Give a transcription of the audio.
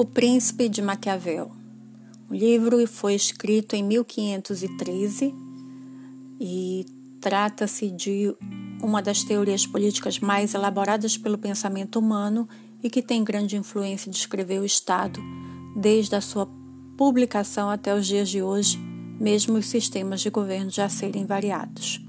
O Príncipe de Maquiavel. O livro foi escrito em 1513 e trata-se de uma das teorias políticas mais elaboradas pelo pensamento humano e que tem grande influência de escrever o Estado desde a sua publicação até os dias de hoje, mesmo os sistemas de governo já serem variados.